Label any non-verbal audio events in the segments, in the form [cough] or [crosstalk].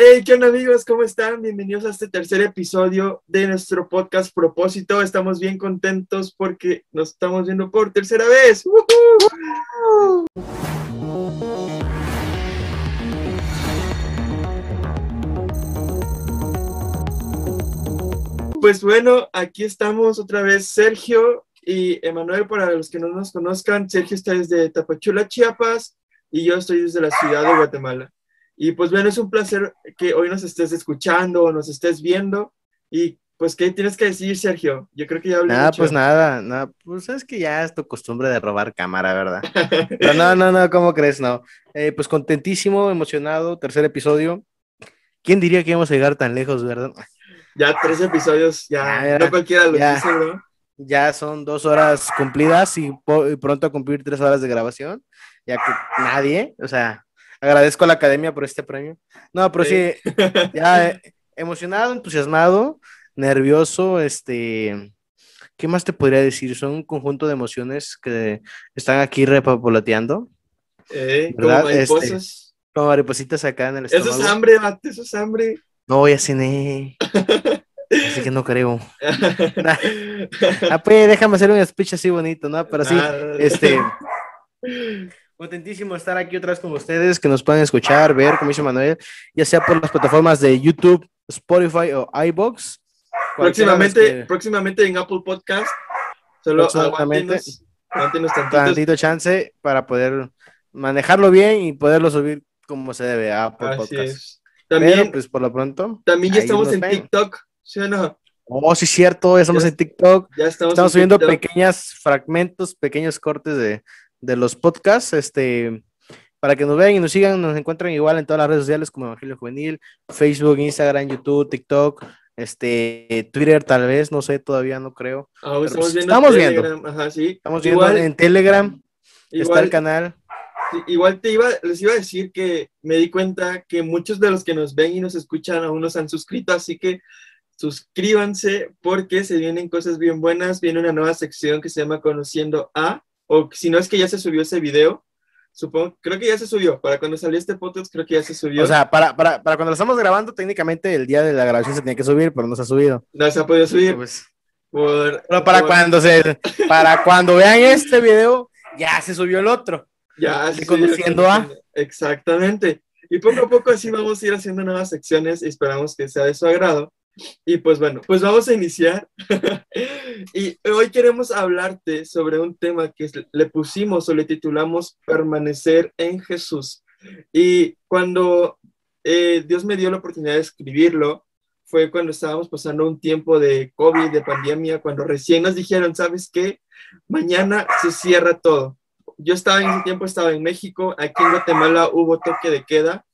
Hey, ¿qué onda amigos? ¿Cómo están? Bienvenidos a este tercer episodio de nuestro podcast Propósito. Estamos bien contentos porque nos estamos viendo por tercera vez. Pues bueno, aquí estamos otra vez Sergio y Emanuel, para los que no nos conozcan, Sergio está desde Tapachula, Chiapas, y yo estoy desde la ciudad de Guatemala. Y pues bueno, es un placer que hoy nos estés escuchando o nos estés viendo. Y pues, ¿qué tienes que decir, Sergio? Yo creo que ya hablé Nada, mucho. pues nada, nada, pues es que ya es tu costumbre de robar cámara, ¿verdad? [laughs] Pero no, no, no, ¿cómo crees? No. Eh, pues contentísimo, emocionado, tercer episodio. ¿Quién diría que íbamos a llegar tan lejos, verdad? Ya tres episodios, ya, Ya, no cualquiera lo ya. dice, bro. Ya son dos horas cumplidas y, y pronto a cumplir tres horas de grabación. Ya que nadie, o sea, agradezco a la academia por este premio. No, pero sí, [laughs] ya eh, emocionado, entusiasmado, nervioso, este, ¿qué más te podría decir? Son un conjunto de emociones que están aquí repopulateando, Eh, como ¿Verdad? mariposas. como maripositas acá en el Eso estómago. es hambre, vato, eso es hambre. No, ya cené, [laughs] así que no creo. [laughs] Ah, pues déjame hacer un speech así bonito, ¿no? Pero sí, Ah, este, contentísimo estar aquí otra vez con ustedes, que nos puedan escuchar, ver, como dice Manuel, ya sea por las plataformas de YouTube, Spotify o iBox. próximamente, próximamente en Apple Podcast. Solo aguántenos tantitos. tantito chance para poder manejarlo bien y poderlo subir como se debe a Apple Así Podcast. es. También, Pero, pues por lo pronto. también ya estamos en ven. TikTok, ¿sí o no? Oh, sí, cierto, ya estamos Ya- en TikTok. Ya estamos, Estamos en subiendo TikTok. pequeños fragmentos, pequeños cortes de, de los podcasts, este, para que nos vean y nos sigan, nos encuentran igual en todas las redes sociales como Evangelio Juvenil, Facebook, Instagram, YouTube, TikTok, este, Twitter tal vez, no sé, todavía no creo. Pero, estamos pues, viendo estamos viendo. Telegram, Ajá, sí. Estamos viendo igual, en Telegram, está el canal. sí, igual te iba, les iba a decir que me di cuenta que muchos de los que nos ven y nos escuchan aún no se han suscrito, así que suscríbanse porque se vienen cosas bien buenas. Viene una nueva sección que se llama Conociendo a, o si no es que ya se subió ese video, supongo, creo que ya se subió. Para cuando salió este podcast, creo que ya se subió. O sea, para, para, para cuando lo estamos grabando, técnicamente el día de la grabación se tenía que subir, pero no se ha subido. no se ha podido subir. Pues, Por, pero para por- cuando se, para [laughs] cuando vean este video, ya se subió el otro. Ya, sí, conociendo a. Exactamente. Y poco a poco así vamos a ir haciendo nuevas secciones y esperamos que sea de su agrado. Y pues bueno, pues vamos a iniciar. [laughs] y hoy queremos hablarte sobre un tema que le pusimos o le titulamos Permanecer en Jesús. Y cuando eh, Dios me dio la oportunidad de escribirlo, fue cuando estábamos pasando un tiempo de COVID, de pandemia, cuando recién nos dijeron, ¿sabes qué? Mañana se cierra todo yo estaba en ese tiempo, estaba en México, aquí en Guatemala hubo toque de queda,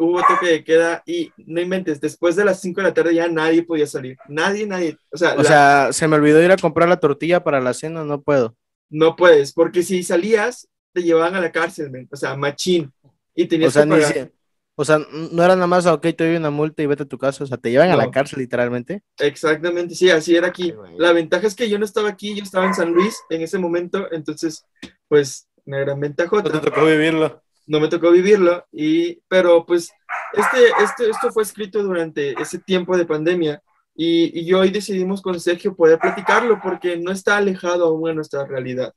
hubo toque de queda y no inventes, después de las 5 de la tarde ya nadie podía salir, nadie, nadie, o sea, O la- sea, se me olvidó ir a comprar la tortilla para la cena, no puedo. no puedes, porque si salías, te llevaban a la cárcel, o sea, machín, y tenías O sea, que pagar. si- o sea, no era nada más, ok, te doy una multa y vete a tu casa. O sea, te llevan a No. la cárcel literalmente. Exactamente, sí, así era aquí. Ay. La ventaja es que yo no estaba aquí, yo estaba en San Luis en ese momento, entonces, pues, una gran ventajota. tocó vivirlo. No me tocó vivirlo, y, pero pues este, este, esto fue escrito durante ese tiempo de pandemia y, y hoy decidimos con Sergio poder platicarlo porque no está alejado aún de nuestra realidad.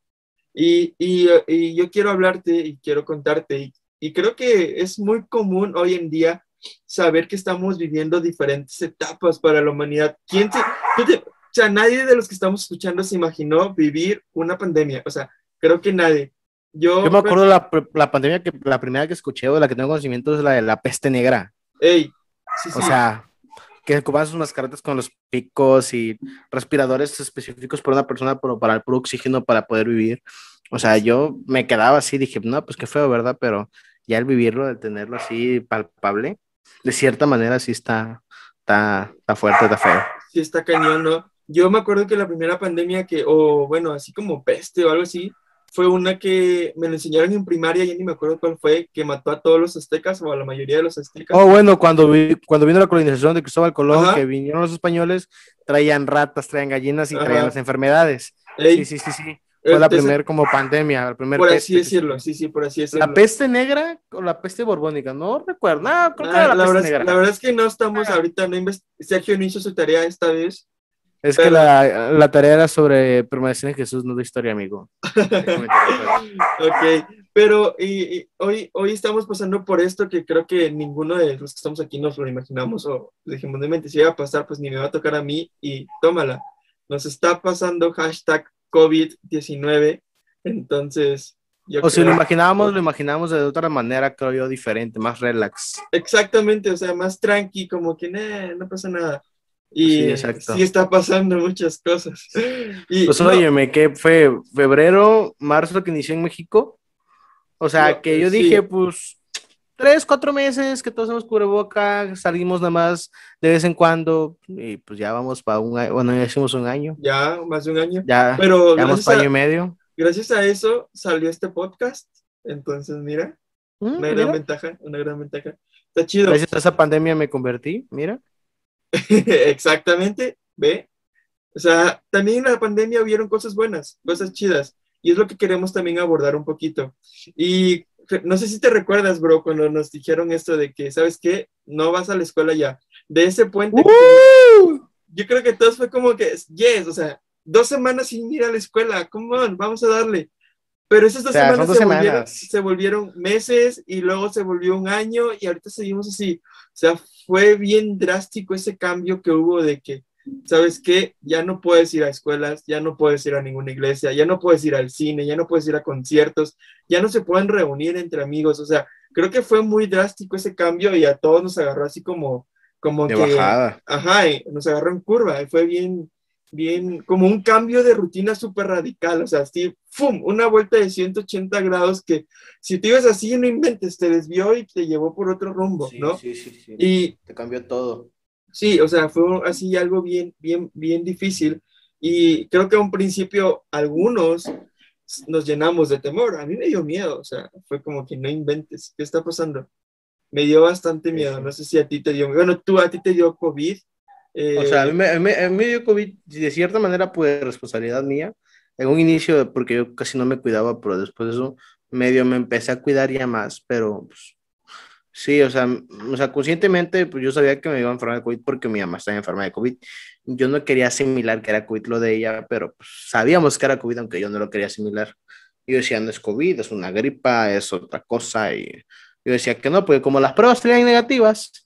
Y, y, yo quiero hablarte y quiero contarte y, creo que es muy común hoy en día saber que estamos viviendo diferentes etapas para la humanidad. ¿Quién te- o sea, nadie de los que estamos escuchando se imaginó vivir una pandemia. O sea, creo que nadie. Yo, Yo me acuerdo la, la pandemia que la primera que escuché o la que tengo conocimiento es la de la peste negra. Ey, sí, sí. O sea, que ocupaban sus mascaretas con los picos y respiradores específicos para una persona, pero para el puro oxígeno para poder vivir. O sea, yo me quedaba así, dije, no, pues qué feo, ¿verdad? Pero ya el vivirlo, el tenerlo así palpable, de cierta manera sí está, está, está fuerte, está feo. sí está cañón, ¿no? Yo me acuerdo que la primera pandemia que, o bueno, así como peste o algo así, fue una que me lo enseñaron en primaria, ya ni me acuerdo cuál fue, que mató a todos los aztecas o a la mayoría de los aztecas. Oh, bueno, cuando, vi- cuando vino la colonización de Cristóbal Colón, Ajá. que vinieron los españoles, traían ratas, traían gallinas y Ajá. traían las enfermedades. Ey, Sí, sí, sí, sí. Fue la primera como pandemia, la primera Por peste así decirlo, sí, sí, por así decirlo. ¿La peste negra o la peste borbónica? No recuerdo. No, creo que Ah, era la, la, peste verdad, es- negra. la verdad es que no estamos Ah. ahorita, no Sergio no hizo su tarea esta vez. Es que la, la tarea era sobre permanecer en Jesús, no de historia, amigo. [laughs] Ok, pero y, y hoy, hoy estamos pasando por esto que creo que ninguno de los que estamos aquí nos lo imaginamos o dijimos de mente, si iba a pasar, pues ni me va a tocar a mí y tómala. Nos está pasando hashtag COVID-19, entonces yo O si lo imaginábamos, lo imaginábamos de otra manera, creo yo, diferente, más relax. Exactamente, o sea, más tranqui, como que "Nah, no pasa nada. Y Sí, sí, está pasando muchas cosas. Y, Pues no, óyeme, que fue febrero, marzo que inició en México. O sea, No, que yo sí. dije, pues, tres, cuatro meses que todos hemos cubreboca, salimos nada más de vez en cuando, y pues ya vamos para un año, bueno, ya hicimos un año, ya más de un año. ya, Pero ya vamos para año y medio. gracias a eso salió este podcast. Entonces, mira, Mm, una mira, gran ventaja, una gran ventaja. Está chido. Gracias a esa pandemia me convertí, mira. [laughs] Exactamente, ve. O sea, también en la pandemia hubieron cosas buenas, cosas chidas. Y es lo que queremos también abordar un poquito. Y no sé si te recuerdas, bro, cuando nos dijeron esto de que, ¿sabes qué? No vas a la escuela ya. De ese puente, ¡Uh! yo creo que todos fue como que, yes, o sea, dos semanas sin ir a la escuela, come on, vamos a darle. Pero esas dos O sea, son semanas, dos se, Volvieron, se volvieron meses y luego se volvió un año y ahorita seguimos así. O sea, fue bien drástico ese cambio que hubo de que, ¿sabes qué? Ya no puedes ir a escuelas, ya no puedes ir a ninguna iglesia, ya no puedes ir al cine, ya no puedes ir a conciertos, ya no se pueden reunir entre amigos. O sea, creo que fue muy drástico ese cambio y a todos nos agarró así como, como De que, bajada. ajá, nos agarró en curva, y fue bien, bien, como un cambio de rutina súper radical, o sea, así, ¡fum! Una vuelta de 180 grados que si te ibas así, no inventes, te desvió y te llevó por otro rumbo, ¿no? sí, sí, sí. Y Te cambió todo. sí, o sea, fue así algo bien, bien, bien difícil y creo que a un principio algunos nos llenamos de temor, a mí me dio miedo, o sea, fue como que no inventes, ¿qué está pasando? Me dio bastante miedo, no sé si a ti te dio, bueno, tú a ti te dio COVID. Eh, O sea, a mí, a mí- a mí me dio COVID, de cierta manera, pues responsabilidad mía. En un inicio, porque yo casi no me cuidaba, pero después de eso, medio me empecé a cuidar ya más, pero pues, sí, o sea, o sea, conscientemente, pues yo sabía que me iba a enfermar de COVID porque mi mamá estaba enferma de COVID. Yo no quería asimilar que era COVID lo de ella, pero pues, sabíamos que era COVID, aunque yo no lo quería asimilar. Yo decía, no es COVID, es una gripa, es otra cosa, y yo decía que no, porque como las pruebas salían negativas,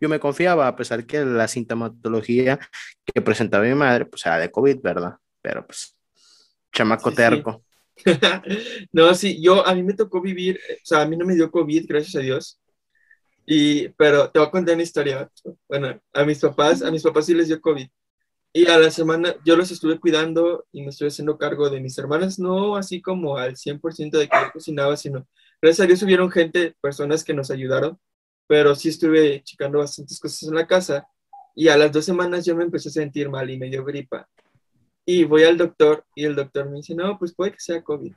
yo me confiaba, a pesar que la sintomatología que presentaba mi madre, pues era de COVID, ¿verdad? Pero pues, chamaco Sí, sí. terco. [laughs] no, sí, yo, a mí me tocó vivir, o sea, a mí no me dio COVID, gracias a Dios. Y, pero te voy a contar una historia. Bueno, a mis papás, a mis papás sí les dio COVID. Y a la semana yo los estuve cuidando y me estuve haciendo cargo de mis hermanas, no así como al 100% de que yo cocinaba, sino gracias a Dios hubieron gente, personas que nos ayudaron, pero sí estuve checando bastantes cosas en la casa. Y a las dos semanas yo me empecé a sentir mal y me dio gripa. Y voy al doctor y el doctor me dice, no, pues puede que sea COVID.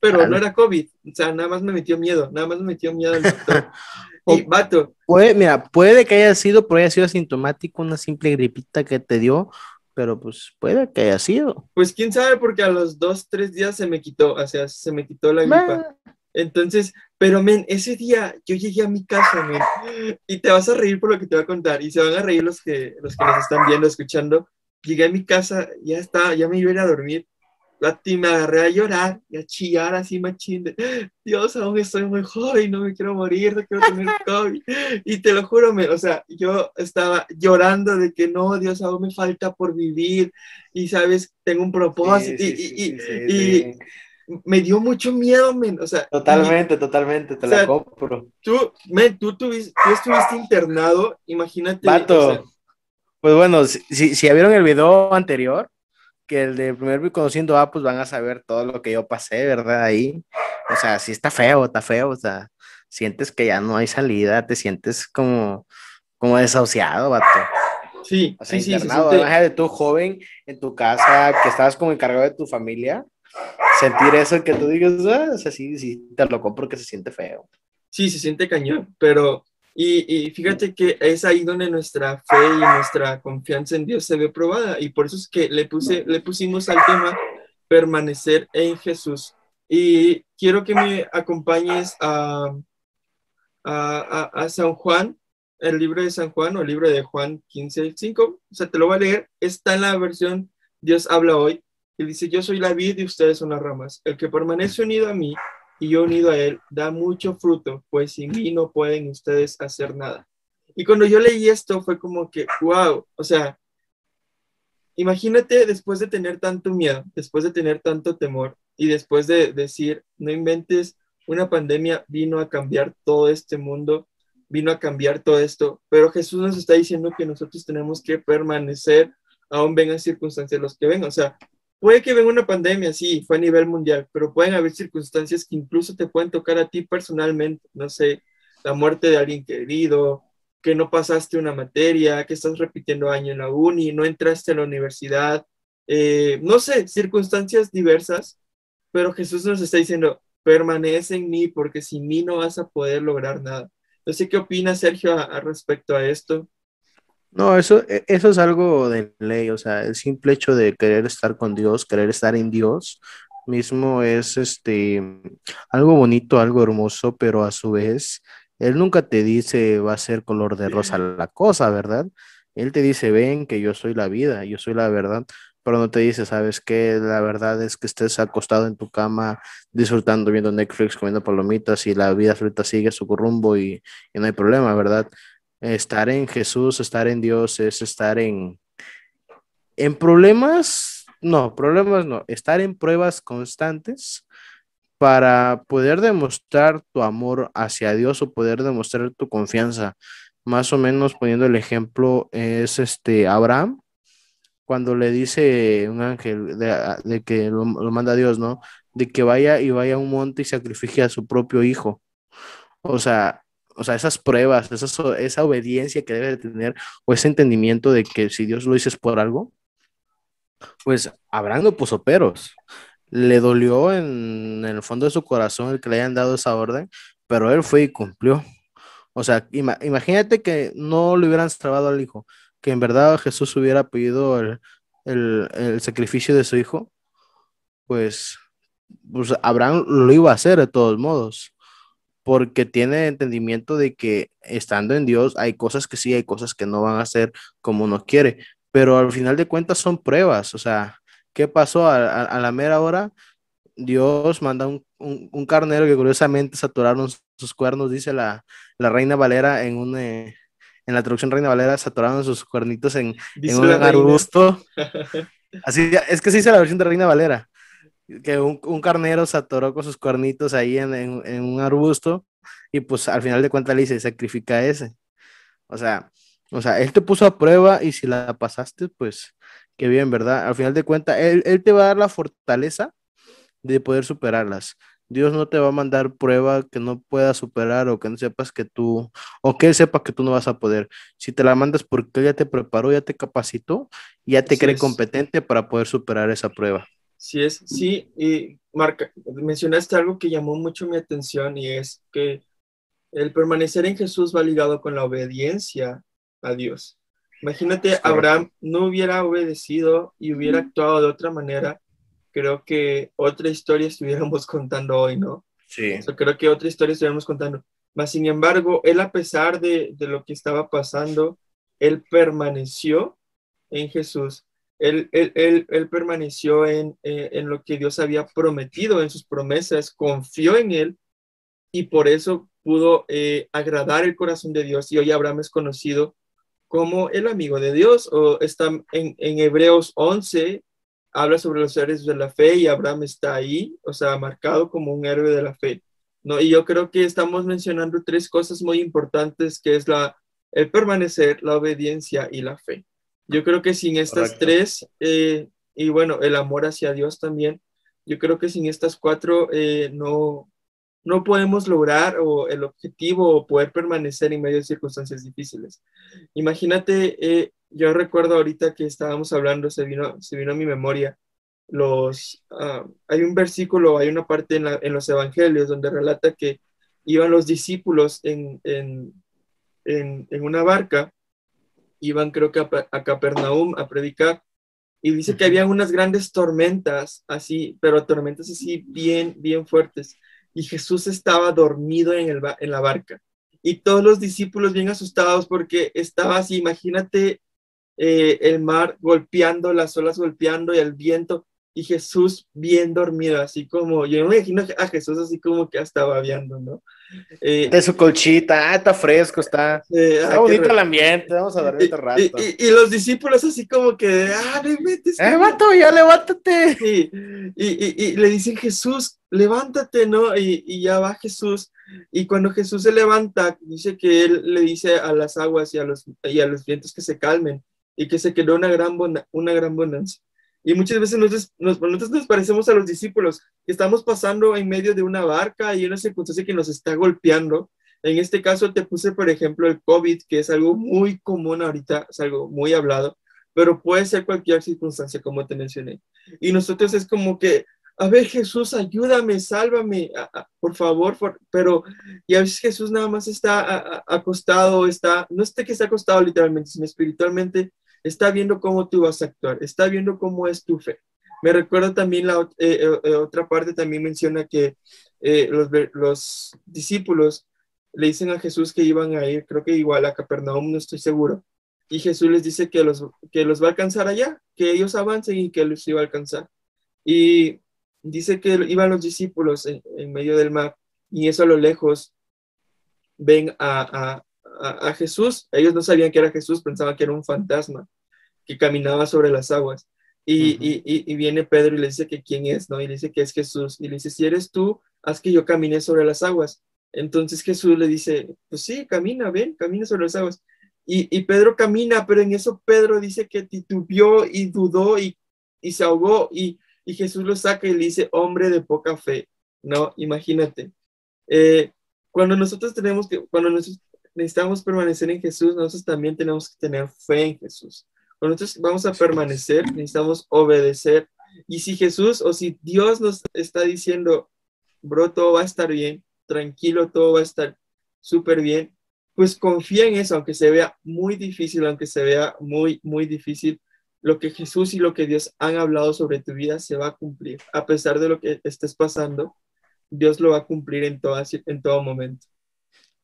Pero Vale. no era COVID, o sea, nada más me metió miedo, nada más me metió miedo el doctor. [laughs] y vato, Puede, mira, puede que haya sido, pero haya sido asintomático, una simple gripita que te dio, pero pues puede que haya sido. pues quién sabe, porque a los dos, tres días se me quitó, o sea, se me quitó la gripa. Bah, Entonces, pero men, ese día yo llegué a mi casa, men, y te vas a reír por lo que te voy a contar, y se van a reír los que, los que nos están viendo, escuchando. Llegué a mi casa, ya estaba, ya me iba a ir a dormir. Lati, me agarré a llorar y a chillar así machín de, Dios, aún estoy muy joven, no me quiero morir, no quiero tener [laughs] COVID. Y te lo juro, men, o sea, yo estaba llorando de que no, Dios, aún me falta por vivir, y sabes, tengo un propósito, sí, y, sí, y- sí, y- sí, y sí. Me dio mucho miedo, men, o sea, y- Totalmente, totalmente, te o sea, la compro. tú, men, tú, tuviste, tú estuviste internado, imagínate. Vato. o sea, Pues bueno, si, si, si ya vieron el video anterior, que el de primer conociendo A, pues van a saber todo lo que yo pasé, ¿verdad? Ahí. O sea, sí está feo, está feo, o sea, sientes que ya no hay salida, te sientes como, como desahuciado, vato. sí, O sea, sí, sí, se internado, siente- imagínate tú joven en tu casa, que estabas como encargado de tu familia, sentir eso que tú digas, ah, o sea, sí, sí, te lo compro que se siente feo. sí, se siente cañón, pero, y, y fíjate que es ahí donde nuestra fe y nuestra confianza en Dios se ve probada, y por eso es que le puse, le pusimos al tema permanecer en Jesús. Y quiero que me acompañes a, a, a, San Juan, el libro de San Juan o el libro de Juan 15, 5. O sea, te lo voy a leer. Está en la versión Dios habla hoy. Y dice, yo soy la vid y ustedes son las ramas. El que permanece unido a mí y yo unido a él, da mucho fruto, pues sin mí no pueden ustedes hacer nada. Y cuando yo leí esto fue como que, wow, o sea, imagínate después de tener tanto miedo, después de tener tanto temor y después de decir, no inventes, una pandemia vino a cambiar todo este mundo, vino a cambiar todo esto, pero Jesús nos está diciendo que nosotros tenemos que permanecer, aún vengan circunstancias los que vengan, o sea, Puede que venga una pandemia, sí, fue a nivel mundial, pero pueden haber circunstancias que incluso te pueden tocar a ti personalmente, no sé, la muerte de alguien querido, que no pasaste una materia, que estás repitiendo año en la uni, no entraste a la universidad, eh, no sé, circunstancias diversas, pero Jesús nos está diciendo, permanece en mí porque sin mí no vas a poder lograr nada. No sé qué opina Sergio a respecto a esto. No, eso, e, eso es algo de ley, o sea, el simple hecho de querer estar con Dios, querer estar en Dios mismo es este algo bonito, algo hermoso, pero a su vez, Él nunca te dice va a ser color de rosa la cosa, ¿verdad? Él te dice, ven que yo soy la vida, yo soy la verdad, pero no te dice, ¿sabes qué? La verdad es que estés acostado en tu cama disfrutando, viendo Netflix, comiendo palomitas y la vida ahorita sigue su rumbo y, y no hay problema, ¿verdad? Estar en Jesús, estar en Dios es estar en, en problemas, no, problemas no, estar en pruebas constantes para poder demostrar tu amor hacia Dios o poder demostrar tu confianza. Más o menos poniendo el ejemplo es este Abraham, cuando le dice un ángel de, que lo, lo, manda a Dios, ¿no? De que vaya y vaya a un monte y sacrifique a su propio hijo. O sea, o sea, esas pruebas, esa, obediencia que debe de tener o ese entendimiento de que si Dios lo dice por algo, pues Abraham no puso peros. Le dolió en, el fondo de su corazón el que le hayan dado esa orden, pero él fue y cumplió. O sea, imagínate que no le hubieran trabado al hijo, que en verdad Jesús hubiera pedido el, el sacrificio de su hijo, pues, pues Abraham lo iba a hacer de todos modos porque tiene entendimiento de que estando en Dios hay cosas que sí, hay cosas que no van a ser como uno quiere, pero al final de cuentas son pruebas, o sea, ¿qué pasó a, la mera hora? Dios manda un, un, carnero que curiosamente saturaron sus cuernos, dice la, la Reina Valera en un... Eh, en la traducción Reina Valera saturaron sus cuernitos en, en un arbusto. [laughs] Así, es que sí dice la versión de Reina Valera que un, un, carnero se atoró con sus cuernitos ahí en, en, un arbusto y pues al final de cuentas le dice, sacrifica ese. O sea, o sea, él te puso a prueba y si la pasaste, pues qué bien, ¿verdad? Al final de cuentas, él, él te va a dar la fortaleza de poder superarlas. Dios no te va a mandar prueba que no puedas superar o que no sepas que tú, o que él sepa que tú no vas a poder. Si te la mandas porque él ya te preparó, ya te capacitó, ya te cree competente para poder superar esa prueba. Sí, es, sí, y Marca, mencionaste algo que llamó mucho mi atención y es que el permanecer en Jesús va ligado con la obediencia a Dios. Imagínate, Abraham no hubiera obedecido y hubiera actuado de otra manera, creo que otra historia estuviéramos [laughs] contando hoy, ¿no? Sí. creo que otra historia estuviéramos contando. Mas, sin embargo, él a pesar de, de lo que estaba pasando, él permaneció en Jesús él, él, permaneció en, eh, en, lo que Dios había prometido, en sus promesas, confió en Él y por eso pudo eh, agradar el corazón de Dios. Y hoy Abraham es conocido como el amigo de Dios, o está en, en Hebreos 11, habla sobre los héroes de la fe y Abraham está ahí, o sea, marcado como un héroe de la fe. ¿no? Y yo creo que estamos mencionando tres cosas muy importantes, que es la, el permanecer, la obediencia y la fe. Yo creo que sin estas tres, eh, y bueno, el amor hacia Dios también, yo creo que sin estas cuatro eh, no, no podemos lograr o el objetivo o poder permanecer en medio de circunstancias difíciles. Imagínate, eh, yo recuerdo ahorita que estábamos hablando, se vino, se vino a mi memoria, los, ah, hay un versículo, hay una parte en, en, los evangelios donde relata que iban los discípulos en, en, en, en una barca iban creo que a, Capernaum a predicar y dice que había unas grandes tormentas, así, pero tormentas así bien, bien fuertes. Y Jesús estaba dormido en, el, en la barca. Y todos los discípulos bien asustados porque estaba así, imagínate eh, el mar golpeando, las olas golpeando y el viento y Jesús bien dormido, así como, yo me imagino a Jesús así como que estaba babeando, ¿no? Eh, de su colchita, ah, está fresco, está, está bonito el ambiente, vamos a dormir otro rato. Y, los discípulos así como que, ah, no metes. ¡Eh, vato, ya levántate! Y, y, le dicen, Jesús, levántate, ¿no? Y, ya va Jesús, y cuando Jesús se levanta, dice que él le dice a las aguas y a los, y a los vientos que se calmen, y que se quedó una gran, una gran bonanza. Y muchas veces nosotros nos, nosotros nos parecemos a los discípulos, que estamos pasando en medio de una barca y una circunstancia que nos está golpeando. En este caso te puse, por ejemplo, el COVID, que es algo muy común ahorita, es algo muy hablado, pero puede ser cualquier circunstancia, como te mencioné. Y nosotros es como que, a ver, Jesús, ayúdame, sálvame, por favor, pero, y a veces Jesús nada más está acostado, está, no es que está acostado literalmente, sino espiritualmente, está viendo cómo tú vas a actuar, está viendo cómo es tu fe. Me recuerdo también la eh, eh, eh, otra parte, también menciona que los, los, discípulos le dicen a Jesús que iban a ir, creo que igual a Capernaum, no estoy seguro, y Jesús les dice que los, que los va a alcanzar allá, que ellos avancen y que los iba a alcanzar. Y dice que iban los discípulos en, en medio del mar y eso a lo lejos ven a, a, Jesús. Ellos no sabían que era Jesús, pensaban que era un fantasma que caminaba sobre las aguas. Y, y, viene Pedro y le dice que quién es, ¿no? Y le dice que es Jesús. Y le dice, si eres tú, haz que yo camine sobre las aguas. Entonces Jesús le dice, pues sí, camina, ven, camina sobre las aguas. Y, y Pedro camina, pero en eso Pedro dice que titubeó y dudó y, y se ahogó. Y, y, Jesús lo saca y le dice, hombre de poca fe, ¿no? Imagínate. Eh, cuando nosotros tenemos que, cuando nosotros necesitamos permanecer en Jesús, nosotros también tenemos que tener fe en Jesús. Cuando nosotros vamos a permanecer, necesitamos obedecer. Y si Jesús o si Dios nos está diciendo, bro, todo va a estar bien, tranquilo, todo va a estar súper bien, pues confía en eso, aunque se vea muy difícil, aunque se vea muy, muy difícil, lo que Jesús y lo que Dios han hablado sobre tu vida se va a cumplir. A pesar de lo que estés pasando, Dios lo va a cumplir en todo, en todo momento.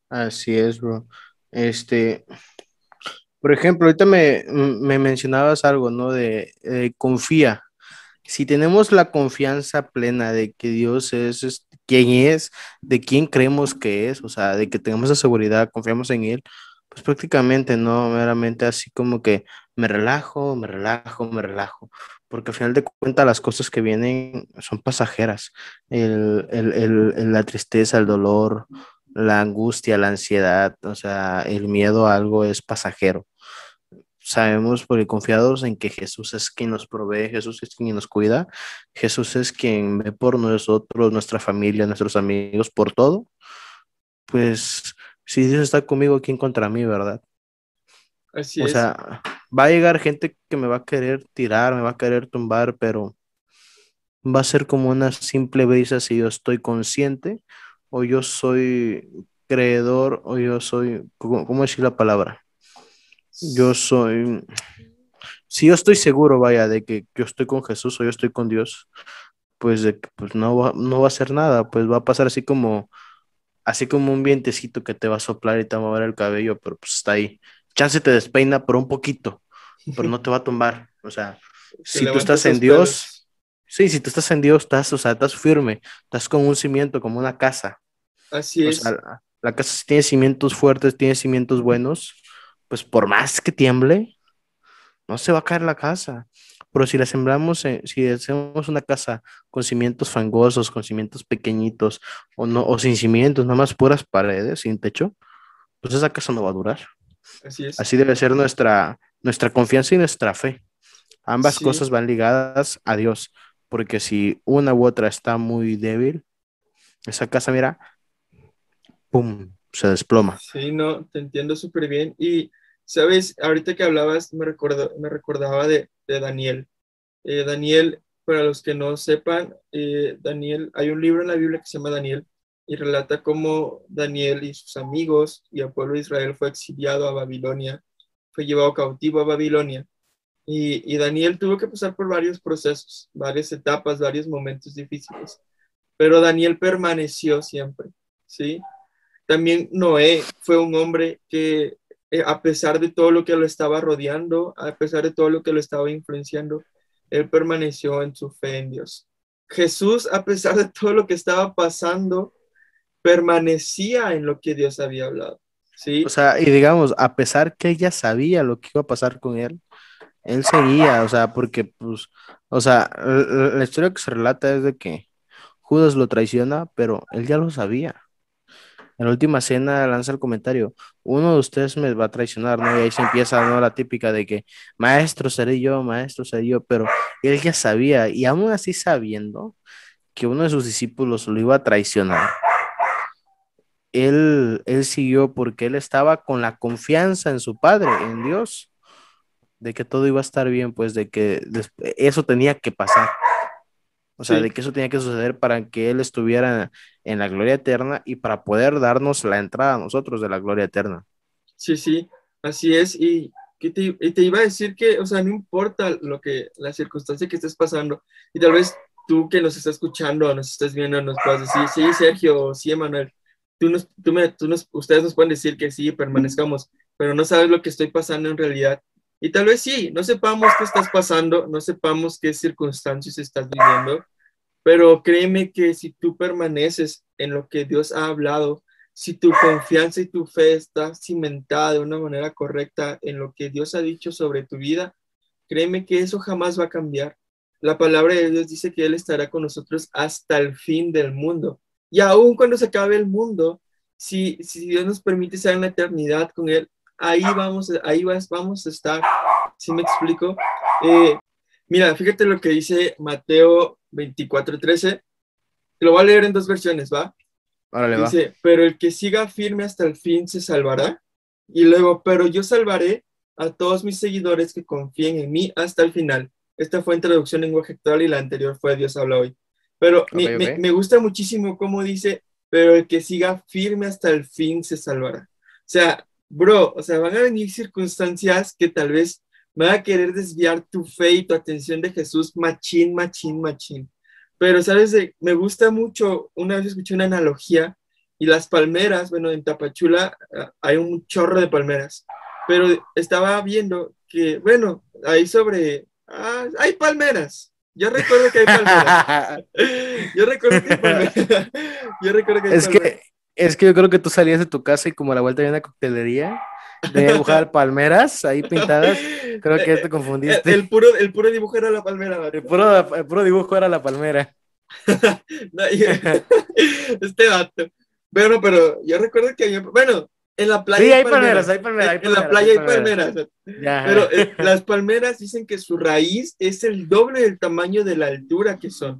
Así es, bro. Este, por ejemplo, ahorita me, me mencionabas algo, ¿no? De confía. Si tenemos la confianza plena de que Dios es, es, quien es, de quién creemos que es, o sea, de que tengamos la seguridad, confiamos en Él, pues prácticamente no, meramente así como que me relajo, me relajo, me relajo, porque al final de cuentas las cosas que vienen son pasajeras, el, el, el, la tristeza, el dolor, la angustia, la ansiedad, o sea, el miedo a algo es pasajero. Sabemos porque confiados en que Jesús es quien nos provee, Jesús es quien nos cuida, Jesús es quien ve por nosotros, nuestra familia, nuestros amigos, por todo. Pues si Dios está conmigo, ¿quién contra mí, verdad? Así o sea, va a llegar gente que me va a querer tirar, me va a querer tumbar, pero va a ser como una simple brisa si yo estoy consciente o yo soy creedor o yo soy, ¿cómo, decir la palabra? Yo soy, si yo estoy seguro, vaya, de que yo estoy con Jesús o yo estoy con Dios, pues, de pues no, va, no va a hacer nada, pues va a pasar así como, así como un vientecito que te va a soplar y te va a mover el cabello, pero pues está ahí. Chance te despeina por un poquito, pero no te va a tumbar. O sea, [laughs] si tú estás en Dios, Sí, si tú estás en Dios, estás, o sea, estás firme, estás con un cimiento, como una casa. Así es. la, casa tiene cimientos fuertes, tiene cimientos buenos, pues por más que tiemble, no se va a caer la casa. Pero si la sembramos, si hacemos una casa con cimientos fangosos, con cimientos pequeñitos, o, no, o sin cimientos, nada más puras paredes, sin techo, pues esa casa no va a durar. Así es. Así debe ser nuestra, nuestra confianza y nuestra fe. Ambas cosas van ligadas a Dios porque si una u otra está muy débil, esa casa, mira, ¡pum!, se desploma. Sí, no, te entiendo súper bien. Y, sabes, ahorita que hablabas, me, me recordaba de, Daniel. Eh, Daniel, para los que no sepan, eh, Daniel, hay un libro en la Biblia que se llama Daniel y relata cómo Daniel y sus amigos y el pueblo de Israel fue exiliado a Babilonia, fue llevado cautivo a Babilonia Y, Daniel tuvo que pasar por varios procesos, varias etapas, varios momentos difíciles. Pero Daniel permaneció siempre, ¿sí? También Noé fue un hombre que, eh, a pesar de todo lo que lo estaba rodeando, a pesar de todo lo que lo estaba influenciando, él permaneció en su fe en Dios. Jesús, a pesar de todo lo que estaba pasando, permanecía en lo que Dios había hablado. ¿sí? O sea, y digamos, a pesar que ella sabía lo que iba a pasar con él, él seguía, o sea, porque, pues, o sea, la historia que se relata es de que Judas lo traiciona, pero él ya lo sabía. En la última cena lanza el comentario, uno de ustedes me va a traicionar, ¿no? Y ahí se empieza. La típica de que, maestro seré yo, maestro seré yo, pero él ya sabía, y aún así sabiendo que uno de sus discípulos lo iba a traicionar, él, él siguió porque él estaba con la confianza en su Padre, en Dios, de que todo iba a estar bien, pues de que eso tenía que pasar. O sea, de que eso tenía que suceder para que Él estuviera en la gloria eterna y para poder darnos la entrada a nosotros de la gloria eterna. Sí, sí, así es. Y, te, te, iba a decir que, o sea, no importa lo que, la circunstancia que estés pasando, y tal vez tú que nos estás escuchando nos estás viendo nos puedas decir, sí, Sergio, sí, Emanuel, tú nos, tú me, tú nos, ustedes nos pueden decir que sí, permanezcamos, pero no sabes lo que estoy pasando en realidad. Y tal vez sí, no sepamos qué estás pasando, no sepamos qué circunstancias estás viviendo, pero créeme que si tú permaneces en lo que Dios ha hablado, si tu confianza y tu fe está cimentada de una manera correcta en lo que Dios ha dicho sobre tu vida, créeme que eso jamás va a cambiar. La palabra de Dios dice que Él estará con nosotros hasta el fin del mundo. Y aún cuando se acabe el mundo, si, si Dios nos permite estar en la eternidad con Él, ahí vamos, ahí vamos a estar. ¿Sí me explico? Eh, mira, fíjate lo que dice Mateo 24:13. Lo voy a leer en dos versiones, ¿va? dice, pero el que siga firme hasta el fin se salvará. Y luego, pero yo salvaré a todos mis seguidores que confíen en mí hasta el final. Esta fue en traducción en lenguaje actual y la anterior fue Dios habla hoy. Pero me, Me, me, gusta muchísimo cómo dice, pero el que siga firme hasta el fin se salvará. O sea, bro, o sea, van a venir circunstancias que tal vez van a querer desviar tu fe y tu atención de Jesús, machín, machín, machín. Pero, ¿sabes? Me gusta mucho, una vez escuché una analogía y las palmeras, bueno, en Tapachula ah, hay un chorro de palmeras, pero estaba viendo que, bueno, ahí sobre, ah, hay palmeras. Yo recuerdo que hay palmeras. [laughs] Yo recuerdo que hay palmeras. [laughs] Yo recuerdo que hay es Que es que yo creo que tú salías de tu casa y como a la vuelta había una coctelería de dibujar [laughs] palmeras ahí pintadas. Creo que te confundiste. El, puro, el puro dibujo era la palmera. El puro, el puro dibujo era la palmera. [laughs] [laughs] este dato. Bueno, pero yo recuerdo que había, bueno, en la playa sí, hay palmeras, hay palmeras, hay palmeras. En la playa hay palmeras. pero eh, las palmeras dicen que su raíz es el doble del tamaño de la altura que son.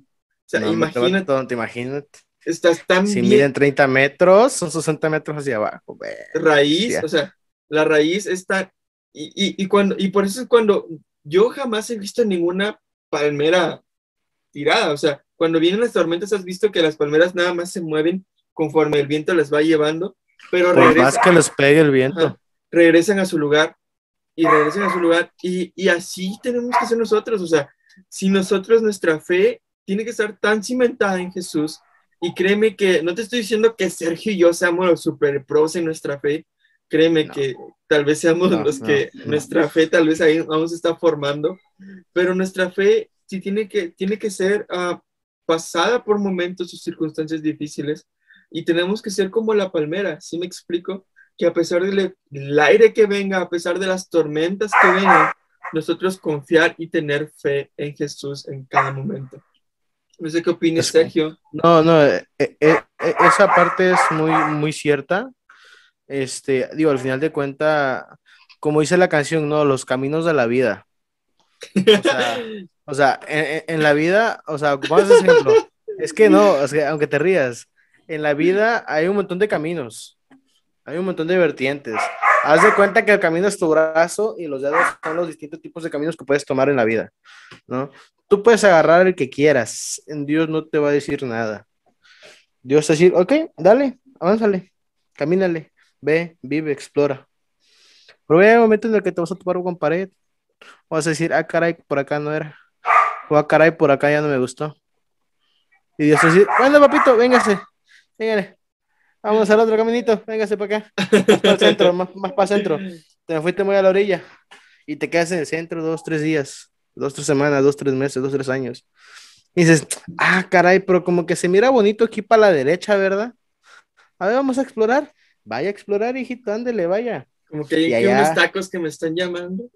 O sea, imagínate. Te, imagínate. Estás tan si miden 30 metros, son 60 metros hacia abajo. Raíz, o sea, la raíz está. Y, y, y, cuando, y por eso es cuando yo jamás he visto ninguna palmera tirada. O sea, cuando vienen las tormentas, has visto que las palmeras nada más se mueven conforme el viento las va llevando, pero regresan. más que les pegue el viento. regresan a su lugar y regresan a su lugar. Y, y así tenemos que ser nosotros. O sea, si nosotros, nuestra fe tiene que estar tan cimentada en Jesús y créeme que no te estoy diciendo que Sergio y yo seamos los super pros en nuestra fe. Créeme que tal vez seamos los que nuestra fe tal vez ahí vamos a estar formando, pero nuestra fe sí tiene que, tiene que ser uh, pasada por momentos y circunstancias difíciles y tenemos que ser como la palmera, ¿sí me explico? Que a pesar del aire que venga, a pesar de las tormentas que vengan, nosotros confiar y tener fe en Jesús en cada momento. No sé qué opinas, Sergio. No, no, eh, eh, eh, esa parte es muy, muy cierta. Este, digo, al final de cuenta, como dice la canción, no, los caminos de la vida. O sea, en, la vida, o sea, vamos a ejemplo. Es que no, aunque te rías, en la vida hay un montón de caminos, hay un montón de vertientes. Haz de cuenta que el camino es tu brazo y los dedos son los distintos tipos de caminos que puedes tomar en la vida, ¿no? Tú puedes agarrar el que quieras, Dios no te va a decir nada. Dios va a decir, ok, dale, avánzale, camínale, ve, vive, explora. Pero hay un momento en el que te vas a topar con pared, vas a decir, ah, caray, por acá no era. O ah, caray, por acá ya no me gustó. Y Dios va a decir, bueno, papito, véngase, véngale. Vamos al otro caminito, véngase para acá. Más para el centro, más para el centro. Te fuiste muy a la orilla. Y te quedas en el centro dos, tres días, dos, tres semanas, dos, tres meses, dos, tres años. Y dices, ah, caray, pero como que se mira bonito aquí para la derecha, ¿verdad? A ver, vamos a explorar. Vaya a explorar, hijito, ándele, vaya. Como que hay unos tacos que me están llamando.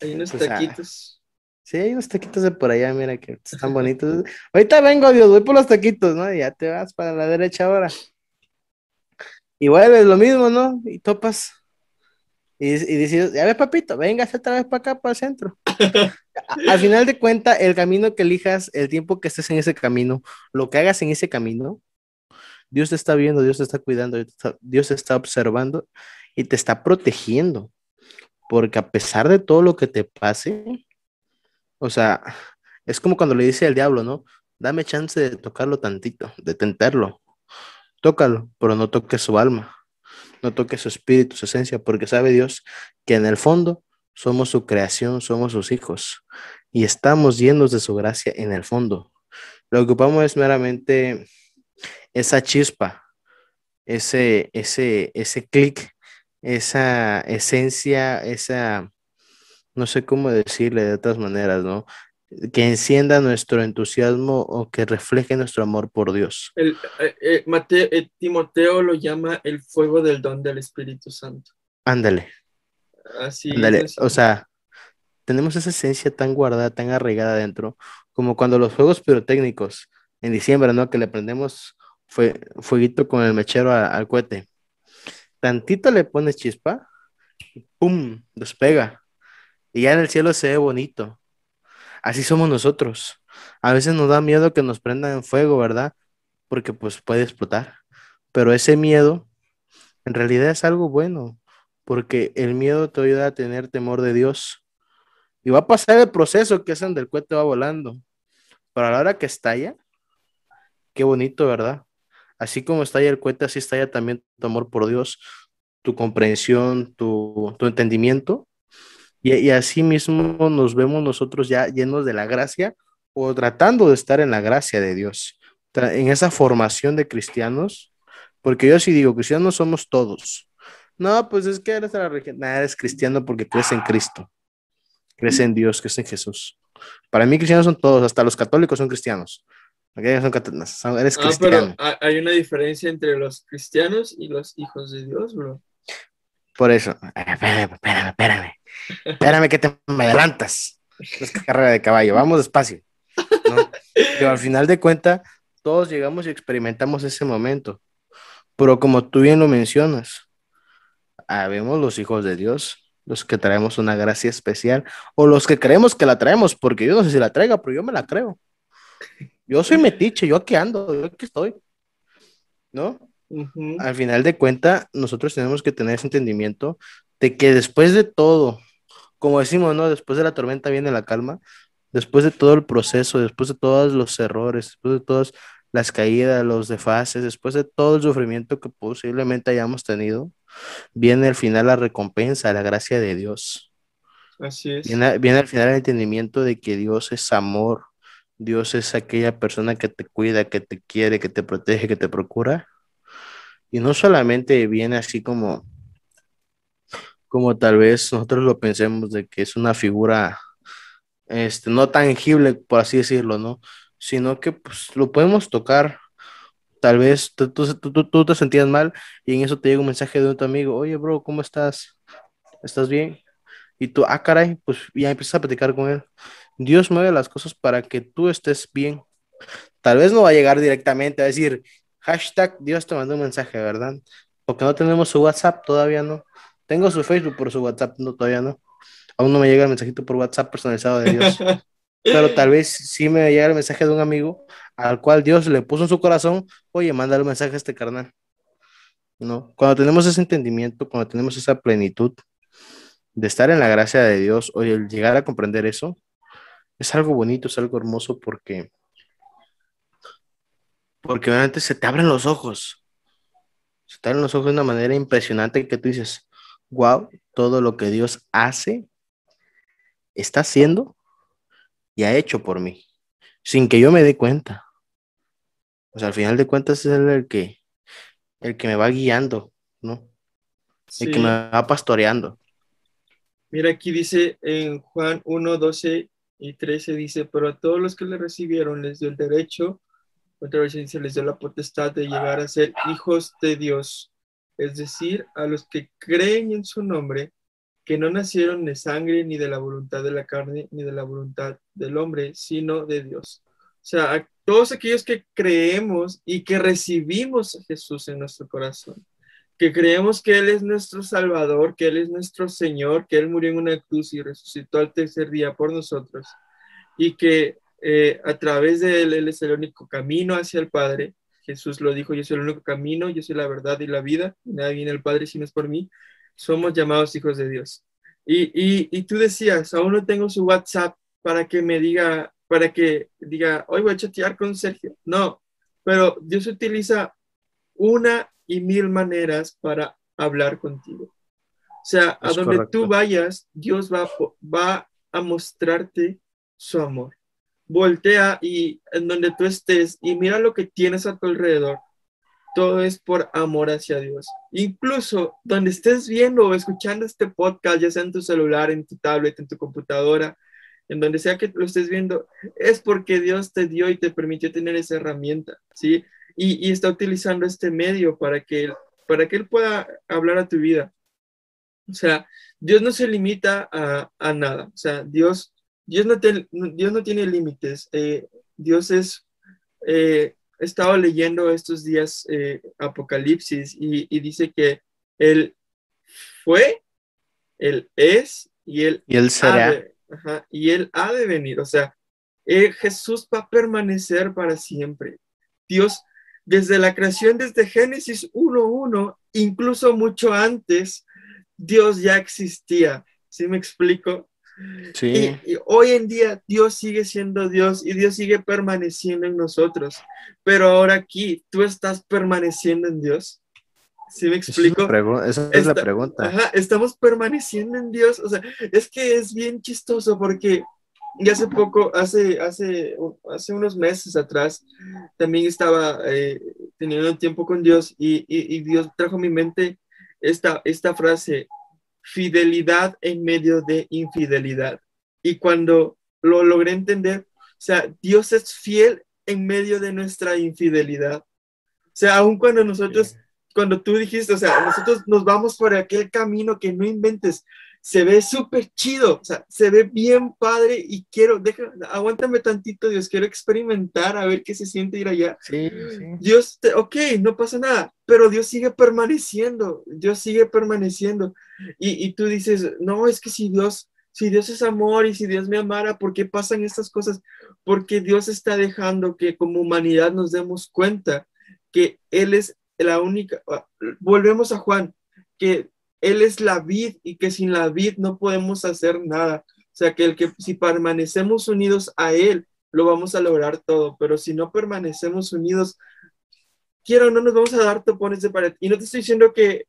Hay unos pues, ah, taquitos. Sí, hay unos taquitos de por allá, mira que están bonitos. [laughs] Ahorita vengo, Dios, voy por los taquitos, ¿no? Y ya te vas para la derecha ahora. Y vuelves lo mismo, ¿no? Y topas. Y, y dices, ya ves, papito, venga otra vez para acá, para el centro. Al final de cuentas, el camino que elijas, el tiempo que estés en ese camino, lo que hagas en ese camino, Dios te está viendo, Dios te está cuidando, Dios te está observando y te está protegiendo. Porque a pesar de todo lo que te pase, o sea, es como cuando le dice al diablo, ¿no? Dame chance de tocarlo tantito, de tentarlo. Tócalo, pero no toques su alma, no toques su espíritu, su esencia, porque sabe Dios que en el fondo somos su creación, somos sus hijos y estamos llenos de su gracia en el fondo. Lo que ocupamos es meramente esa chispa, ese, ese, ese clic, esa esencia, esa no sé cómo decirle de otras maneras, ¿no? Que encienda nuestro entusiasmo o que refleje nuestro amor por Dios. El, eh, eh, Mateo, eh, Timoteo lo llama el fuego del don del Espíritu Santo. Ándale. Así. O sea, tenemos esa esencia tan guardada, tan arraigada dentro, como cuando los fuegos pirotécnicos en diciembre, ¿no? Que le prendemos fue, fueguito con el mechero al cohete. Tantito le pones chispa, y ¡pum! despega y ya en el cielo se ve bonito. Así somos nosotros. A veces nos da miedo que nos prendan en fuego, ¿verdad? Porque pues puede explotar. Pero ese miedo en realidad es algo bueno, porque el miedo te ayuda a tener temor de Dios. Y va a pasar el proceso que es donde el va volando. Pero a la hora que estalla, qué bonito, ¿verdad? Así como estalla el cohete, así estalla también tu amor por Dios, tu comprensión, tu, tu entendimiento y, así mismo nos vemos nosotros ya llenos de la gracia o tratando de estar en la gracia de Dios, en esa formación de cristianos, porque yo sí digo, cristianos somos todos. No, pues es que eres de la religión, eres cristiano porque crees en Cristo, crees en Dios, crees en Jesús. Para mí cristianos son todos, hasta los católicos son cristianos. Son, eres ah, cristiano. pero hay una diferencia entre los cristianos y los hijos de Dios, bro. Por eso, espérame, espérame, espérame. Espérame que te me adelantas. Es carrera de caballo, vamos despacio. Pero al final de cuentas, todos llegamos y experimentamos ese momento. Pero como tú bien lo mencionas, habemos los hijos de Dios, los que traemos una gracia especial, o los que creemos que la traemos, porque yo no sé si la traiga, pero yo me la creo. Yo soy metiche, yo aquí ando, yo aquí estoy. ¿No? Al final de cuentas, nosotros tenemos que tener ese entendimiento de que después de todo, como decimos, ¿no? Después de la tormenta viene la calma, después de todo el proceso, después de todos los errores, después de todas las caídas, los desfases, después de todo el sufrimiento que posiblemente hayamos tenido, viene al final la recompensa, la gracia de Dios. Así es. Viene, viene al final el entendimiento de que Dios es amor, Dios es aquella persona que te cuida, que te quiere, que te protege, que te procura. Y no solamente viene así como, como tal vez nosotros lo pensemos de que es una figura este, no tangible, por así decirlo, ¿no? Sino que pues, lo podemos tocar. Tal vez tú, tú, te sentías mal y en eso te llega un mensaje de tu amigo, oye, bro, ¿cómo estás? ¿Estás bien? Y tú, ah, caray, pues ya empiezas a platicar con él. Dios mueve las cosas para que tú estés bien. Tal vez no va a llegar directamente a decir, Hashtag Dios te mandó un mensaje, ¿verdad? Porque no tenemos su WhatsApp, todavía no. Tengo su Facebook, por su WhatsApp no, todavía no. Aún no me llega el mensajito por WhatsApp personalizado de Dios. [laughs] Pero tal vez sí me llega el mensaje de un amigo al cual Dios le puso en su corazón, oye, mándale un mensaje a este carnal. ¿No? Cuando tenemos ese entendimiento, cuando tenemos esa plenitud de estar en la gracia de Dios, oye, el llegar a comprender eso, es algo bonito, es algo hermoso porque porque obviamente se te abren los ojos. Se te abren los ojos de una manera impresionante que tú dices, wow, todo lo que Dios hace está haciendo y ha hecho por mí, sin que yo me dé cuenta. O sea, al final de cuentas es el que, el que me va guiando, ¿no? El que me va pastoreando. Mira, aquí dice en Juan 1, 12 y 13, dice, pero a todos los que le recibieron les dio el derecho, otra vez dice, les dio la potestad de llegar a ser hijos de Dios, es decir, a los que creen en su nombre, que no nacieron de sangre, ni de la voluntad de la carne, ni de la voluntad del hombre, sino de Dios. O sea, a todos aquellos que creemos y que recibimos a Jesús en nuestro corazón, que creemos que Él es nuestro Salvador, que Él es nuestro Señor, que Él murió en una cruz y resucitó al tercer día por nosotros, y que eh, a través de Él Él es el único camino hacia el Padre. Jesús lo dijo, yo soy el único camino, yo soy la verdad y la vida, nadie viene al Padre si no es por mí. Somos llamados hijos de Dios. Y, y, y tú decías, aún no tengo su WhatsApp para que me diga, para que diga, hoy voy a chatear con Sergio. No, pero Dios utiliza una y mil maneras para hablar contigo. O sea, a donde tú vayas, Dios va, va a mostrarte su amor. Voltea y en donde tú estés y mira lo que tienes a tu alrededor. Todo es por amor hacia Dios. Incluso donde estés viendo o escuchando este podcast, ya sea en tu celular, en tu tablet, en tu computadora, en donde sea que lo estés viendo, es porque Dios te dio y te permitió tener esa herramienta, ¿sí? y, está utilizando este medio para que, él, para que Él pueda hablar a tu vida. O sea, Dios no se limita a, nada. O sea, Dios, Dios, no, Dios no tiene límites. Eh, Dios es... Eh, he estado leyendo estos días eh, Apocalipsis y, dice que Él fue, Él es y Él, y él será. y Él ha de venir. O sea, Jesús va a permanecer para siempre. Dios desde la creación, desde Génesis 1.1, incluso mucho antes, Dios ya existía. ¿Sí me explico? Sí. Y, hoy en día Dios sigue siendo Dios y Dios sigue permaneciendo en nosotros. Pero ahora aquí, ¿tú estás permaneciendo en Dios? ¿Sí me explico? Esa es, la pregunta. Ajá, estamos permaneciendo en Dios. O sea, es que es bien chistoso porque y hace poco, hace, hace, hace unos meses atrás, también estaba eh, teniendo tiempo con Dios y, y, Dios trajo a mi mente esta, esta frase, fidelidad en medio de infidelidad. Y cuando lo logré entender, o sea, Dios es fiel en medio de nuestra infidelidad. O sea, aun cuando nosotros, cuando tú dijiste, o sea, nosotros nos vamos por aquel camino que no inventes, se ve súper chido, o sea, se ve bien padre y quiero, deja, aguántame tantito, Dios, quiero experimentar a ver qué se siente ir allá. Sí, sí. Dios, te, ok, no pasa nada, pero Dios sigue permaneciendo, Dios sigue permaneciendo. Y, y tú dices, no, es que si Dios, si Dios es amor y si Dios me amara, ¿por qué pasan estas cosas? Porque Dios está dejando que como humanidad nos demos cuenta que Él es la única, ah, volvemos a Juan, que él es la vid y que sin la vid no podemos hacer nada. O sea, que el que si permanecemos unidos a Él, lo vamos a lograr todo, pero si no permanecemos unidos, quiero no nos vamos a dar topones de pared. Y no te estoy diciendo que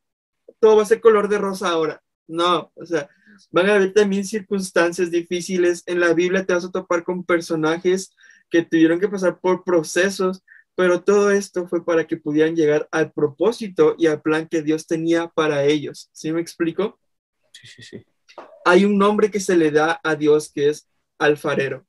todo va a ser color de rosa ahora. No, o sea, van a haber también circunstancias difíciles. En la Biblia te vas a topar con personajes que tuvieron que pasar por procesos pero todo esto fue para que pudieran llegar al propósito y al plan que Dios tenía para ellos. ¿Sí me explico? Sí, sí, sí. Hay un nombre que se le da a Dios que es alfarero.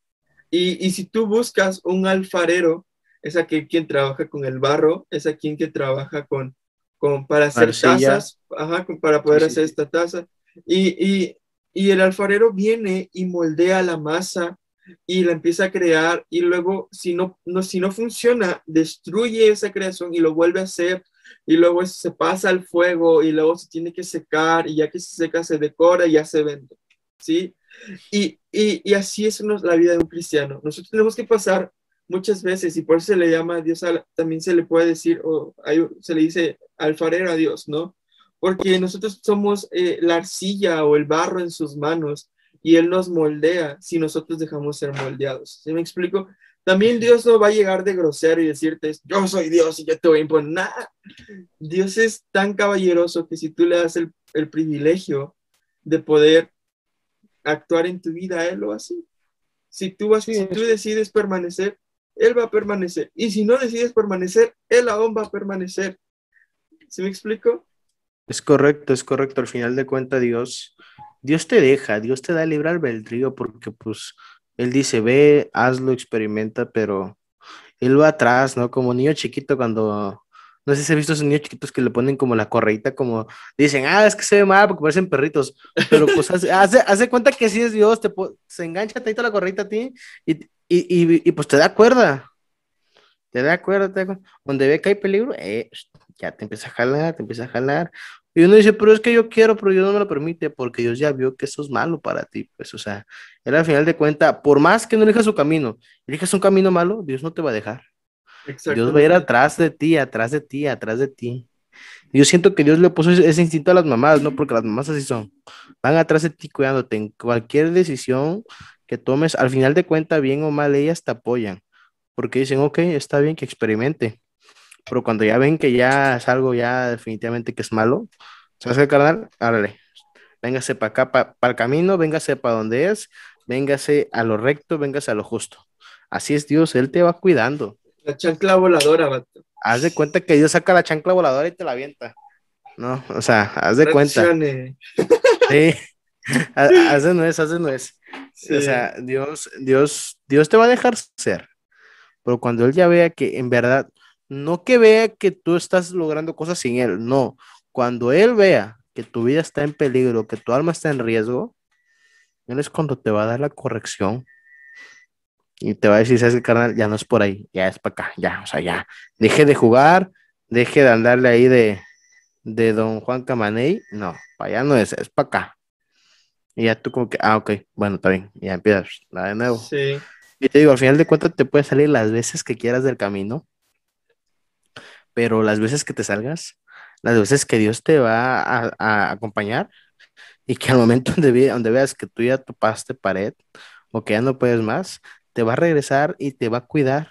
Y, y si tú buscas un alfarero, es aquel quien trabaja con el barro, es aquel que trabaja con, con para hacer tazas, ajá, para poder hacer esta taza. Y, y, y el alfarero viene y moldea la masa y la empieza a crear y luego si no, no, si no funciona, destruye esa creación y lo vuelve a hacer y luego se pasa al fuego y luego se tiene que secar y ya que se seca se decora y ya se vende, ¿sí? Y, y, y así es la vida de un cristiano. Nosotros tenemos que pasar muchas veces y por eso se le llama a Dios, también se le puede decir, o se le dice alfarero a Dios, ¿no? Porque nosotros somos eh, la arcilla o el barro en sus manos y Él nos moldea si nosotros dejamos ser moldeados. ¿Sí me explico? También Dios no va a llegar de grosero y decirte, yo soy Dios y yo te voy a imponer nada. Dios es tan caballeroso que si tú le das el, el privilegio de poder actuar en tu vida Él lo así. Si tú, vas, si tú decides permanecer, Él va a permanecer. Y si no decides permanecer, Él aún va a permanecer. ¿Sí me explico? Es correcto, es correcto. Al final de cuentas, Dios, Dios te deja, Dios te da libre albedrío porque pues Él dice, ve, hazlo, experimenta, pero Él va atrás, ¿no? Como niño chiquito cuando no sé si has visto esos niños chiquitos que le ponen como la correita, como dicen, ah, es que se ve mal porque parecen perritos. Pero pues hace, hace, cuenta que sí es Dios, te, se engancha ahí la correita a ti y, y, y, y, pues te da cuerda. Te da cuerda, te da Donde ve que hay peligro, eh, ya te empieza a jalar, te empieza a jalar. Y uno dice, pero es que yo quiero, pero Dios no me lo permite, porque Dios ya vio que eso es malo para ti. Pues, o sea, él al final de cuentas, por más que no elijas su camino, elijas un camino malo, Dios no te va a dejar. Dios va a ir atrás de ti, atrás de ti, atrás de ti. Yo siento que Dios le puso ese instinto a las mamás, ¿no? Porque las mamás así son. Van atrás de ti cuidándote en cualquier decisión que tomes. Al final de cuentas, bien o mal, ellas te apoyan. Porque dicen, ok, está bien que experimente. Pero cuando ya ven que ya es algo ya definitivamente que es malo, ¿sabes qué, carnal? Árale, véngase para acá, para el camino, véngase para donde es, véngase a lo recto, véngase a lo justo. Así es Dios, Él te va cuidando. La chancla voladora, vato. Haz de cuenta que Dios saca la chancla voladora y te la avienta. No, o sea, haz de cuenta. Sí. [laughs] haz de nuez, haz de nuez. O sea, Dios, Dios, Dios te va a dejar ser. Pero cuando Él ya vea que en verdad, no que vea que tú estás logrando cosas sin Él, no. Cuando Él vea que tu vida está en peligro, que tu alma está en riesgo, Él es cuando te va a dar la corrección y te va a decir, ¿sabes qué, carnal? Ya no es por ahí, ya es para acá, ya, o sea, ya. Deje de jugar, deje de andarle ahí de, de don Juan Camaney, no, para allá no es, es para acá. Y ya tú como que, ah, ok, bueno, está bien, ya empiezas, la de nuevo. Sí. Y te digo, al final de cuentas te puede salir las veces que quieras del camino, pero las veces que te salgas, las veces que Dios te va a, acompañar y que al momento [laughs] donde, donde veas que tú ya topaste pared o que ya no puedes más, te va a regresar y te va a cuidar,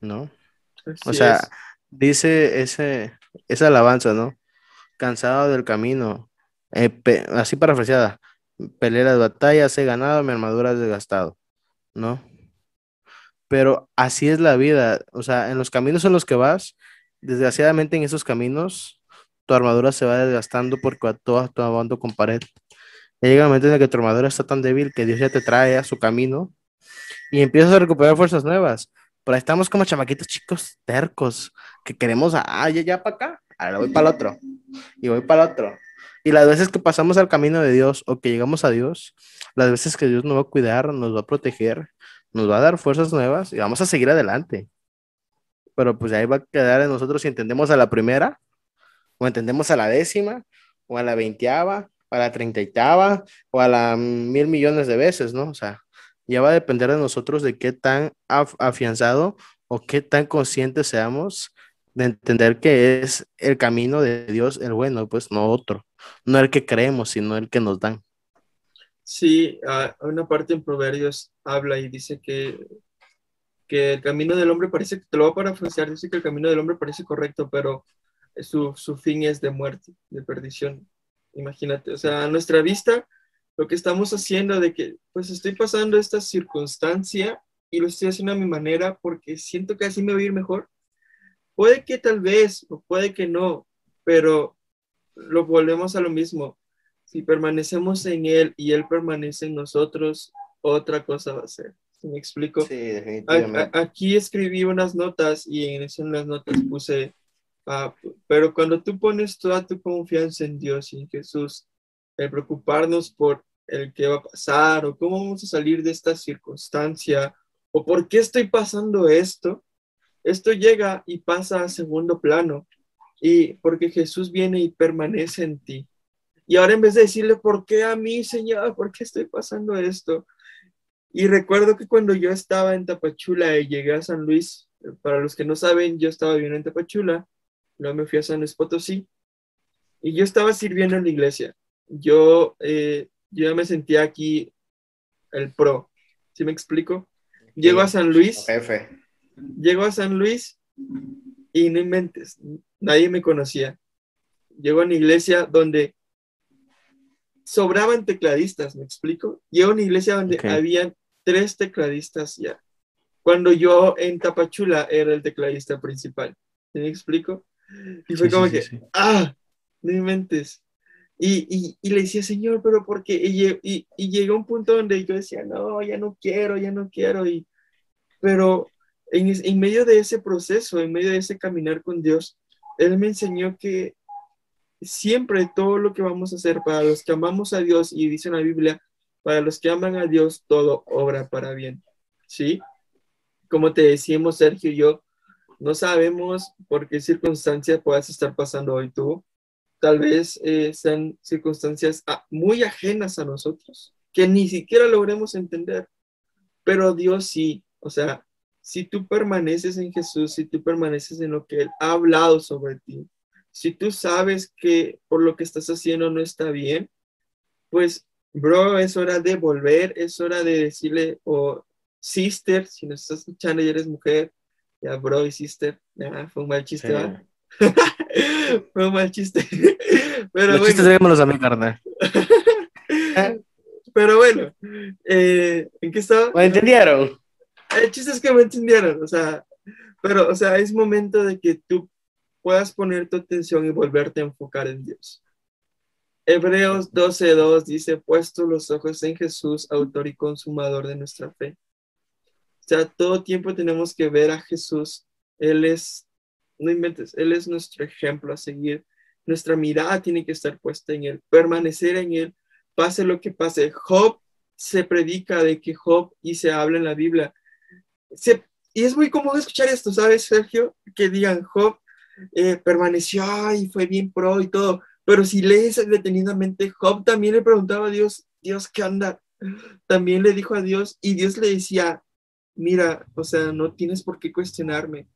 ¿no? o sea, dice ese, esa alabanza, ¿no? Cansado del camino, eh, así parafraseada, peleé las batallas, he ganado, mi armadura has desgastado, ¿no? Pero así es la vida, o sea, en los caminos en los que vas, desgraciadamente en esos caminos, tu armadura se va desgastando porque tú tu abando con pared. Llega un momento en el que tu armadura está tan débil que Dios ya te trae a su camino y empiezas a recuperar fuerzas nuevas. Pero estamos como chamaquitos chicos tercos que queremos, ah, ya, ya para acá, ahora voy para el otro y voy para el otro. Y las veces que pasamos al camino de Dios o que llegamos a Dios, las veces que Dios nos va a cuidar, nos va a proteger, nos va a dar fuerzas nuevas y vamos a seguir adelante. Pero pues ahí va a quedar en nosotros si entendemos a la primera, o entendemos a la décima, o a la veinteava, o a la treintaitava, o a la mil millones de veces, ¿no? O sea, ya va a depender de nosotros de qué tan afianzado o qué tan conscientes seamos de entender que es el camino de Dios el bueno, pues no otro, no el que creemos, sino el que nos dan. Sí, hay una parte en Proverbios habla y dice que, que el camino del hombre parece, te lo voy a parafrasear, dice que el camino del hombre parece correcto, pero su, su fin es de muerte, de perdición. Imagínate, o sea, a nuestra vista lo que estamos haciendo de que, pues estoy pasando esta circunstancia y lo estoy haciendo a mi manera porque siento que así me va a ir mejor. Puede que tal vez, o puede que no, pero lo volvemos a lo mismo. Si permanecemos en Él y Él permanece en nosotros, otra cosa va a ser. ¿Me explico? Sí, definitivamente. aquí escribí unas notas y en esas notas puse, ah, pero cuando tú pones toda tu confianza en Dios y en Jesús, el preocuparnos por el qué va a pasar o cómo vamos a salir de esta circunstancia o por qué estoy pasando esto, esto llega y pasa a segundo plano y porque Jesús viene y permanece en ti. Y ahora en vez de decirle, ¿por qué a mí, Señor? ¿Por qué estoy pasando esto? Y recuerdo que cuando yo estaba en Tapachula y llegué a San Luis, para los que no saben, yo estaba viviendo en Tapachula, luego me fui a San Luis Potosí, y yo estaba sirviendo en la iglesia yo, eh, yo me sentía aquí el pro. ¿Sí me explico? Llego a San Luis. Jefe. Llego a San Luis y no inventes, nadie me conocía. Llego a una iglesia donde sobraban tecladistas, ¿me explico? Y era una iglesia donde Ok. habían tres tecladistas ya. Cuando yo en Tapachula era el tecladista principal, ¿sí ¿me explico? Y fue Sí, como sí, que, sí, ah, no inventes. Y, y, y le decía, Señor, pero ¿por qué? Y, y, y llegó un punto donde yo decía, no, ya no quiero, ya no quiero. Y, pero en, en medio de ese proceso, en medio de ese caminar con Dios, Él me enseñó que siempre todo lo que vamos a hacer para los que amamos a Dios, y dice la Biblia, para los que aman a Dios, todo obra para bien. ¿Sí? Como te decíamos, Sergio y yo, no sabemos por qué circunstancia puedas estar pasando hoy tú. Tal vez eh, sean circunstancias ah, muy ajenas a nosotros, que ni siquiera logremos entender. Pero Dios sí, o sea, si tú permaneces en Jesús, si tú permaneces en lo que Él ha hablado sobre ti, si tú sabes que por lo que estás haciendo no está bien, pues, bro, es hora de volver, es hora de decirle, o sister, si nos estás escuchando y eres mujer, ya, bro y sister, ya, fue un mal chiste, Sí. ¿va? [laughs] fue un mal chiste. [laughs] Pero Los bueno. chistes a mí, carnal. [laughs] Pero bueno, eh, ¿en qué estaba? ¿Me entendieron? El chiste es que me entendieron, o sea, pero, o sea, es momento de que tú puedas poner tu atención y volverte a enfocar en Dios. Hebreos 12:2 dice, puesto los ojos en Jesús, autor y consumador de nuestra fe. O sea, todo tiempo tenemos que ver a Jesús. Él es, no inventes, Él es nuestro ejemplo a seguir. Nuestra mirada tiene que estar puesta en Él, permanecer en Él, pase lo que pase. Job se predica de que Job y se habla en la Biblia. Se- y es muy común escuchar esto, ¿sabes, Sergio? Que digan, Job eh, permaneció y fue bien pro y todo. Pero si lees detenidamente, Job también le preguntaba a Dios, Dios, ¿qué anda? También le dijo a Dios y Dios le decía, mira, o sea, no tienes por qué cuestionarme.